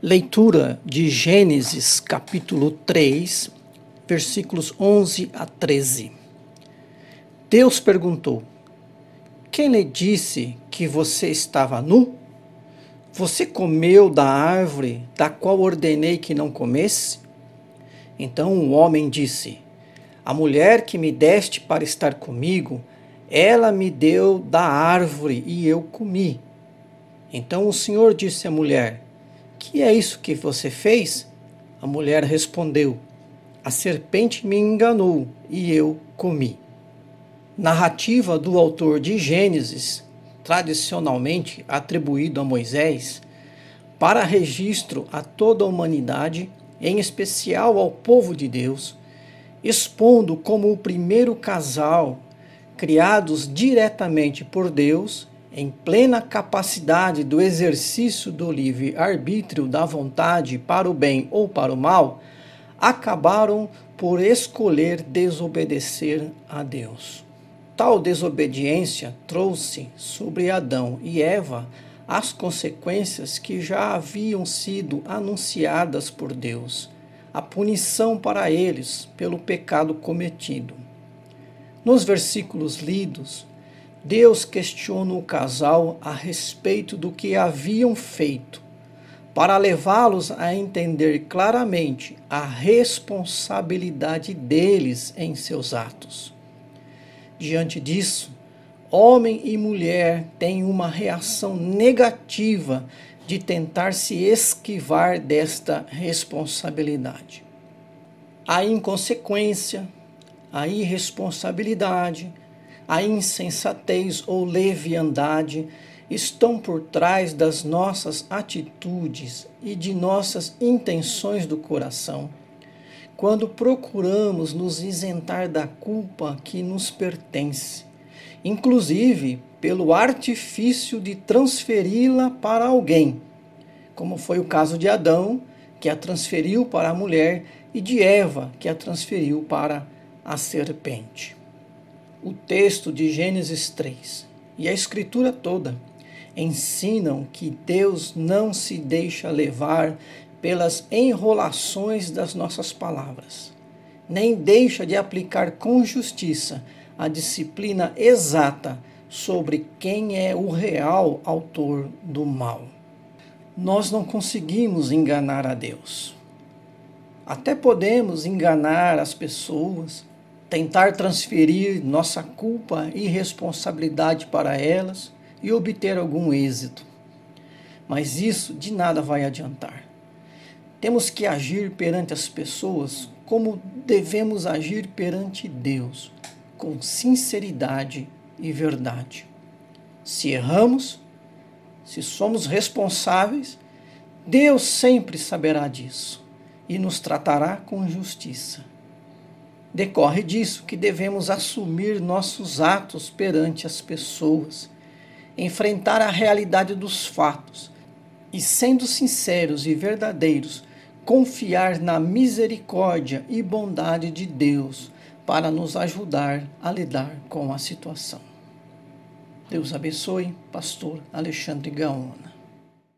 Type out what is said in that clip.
Leitura de Gênesis capítulo 3, versículos 11 a 13. Deus perguntou: Quem lhe disse que você estava nu? Você comeu da árvore da qual ordenei que não comesse? Então o homem disse: A mulher que me deste para estar comigo, ela me deu da árvore e eu comi. Então o Senhor disse à mulher: que é isso que você fez? A mulher respondeu: A serpente me enganou e eu comi. Narrativa do autor de Gênesis, tradicionalmente atribuído a Moisés, para registro a toda a humanidade, em especial ao povo de Deus, expondo como o primeiro casal criados diretamente por Deus em plena capacidade do exercício do livre-arbítrio da vontade para o bem ou para o mal, acabaram por escolher desobedecer a Deus. Tal desobediência trouxe sobre Adão e Eva as consequências que já haviam sido anunciadas por Deus, a punição para eles pelo pecado cometido. Nos versículos lidos, Deus questiona o casal a respeito do que haviam feito, para levá-los a entender claramente a responsabilidade deles em seus atos. Diante disso, homem e mulher têm uma reação negativa de tentar se esquivar desta responsabilidade. A inconsequência, a irresponsabilidade, a insensatez ou leviandade estão por trás das nossas atitudes e de nossas intenções do coração, quando procuramos nos isentar da culpa que nos pertence, inclusive pelo artifício de transferi-la para alguém, como foi o caso de Adão, que a transferiu para a mulher, e de Eva, que a transferiu para a serpente o texto de Gênesis 3 e a Escritura toda ensinam que Deus não se deixa levar pelas enrolações das nossas palavras, nem deixa de aplicar com justiça a disciplina exata sobre quem é o real autor do mal. Nós não conseguimos enganar a Deus. Até podemos enganar as pessoas, tentar transferir nossa culpa e responsabilidade para elas e obter algum êxito. Mas isso de nada vai adiantar. Temos que agir perante as pessoas como devemos agir perante Deus, com sinceridade e verdade. Se erramos, se somos responsáveis, Deus sempre saberá disso e nos tratará com justiça. Decorre disso que devemos assumir nossos atos perante as pessoas, enfrentar a realidade dos fatos e, sendo sinceros e verdadeiros, confiar na misericórdia e bondade de Deus para nos ajudar a lidar com a situação. Deus abençoe, Pastor Alexandre Gaona.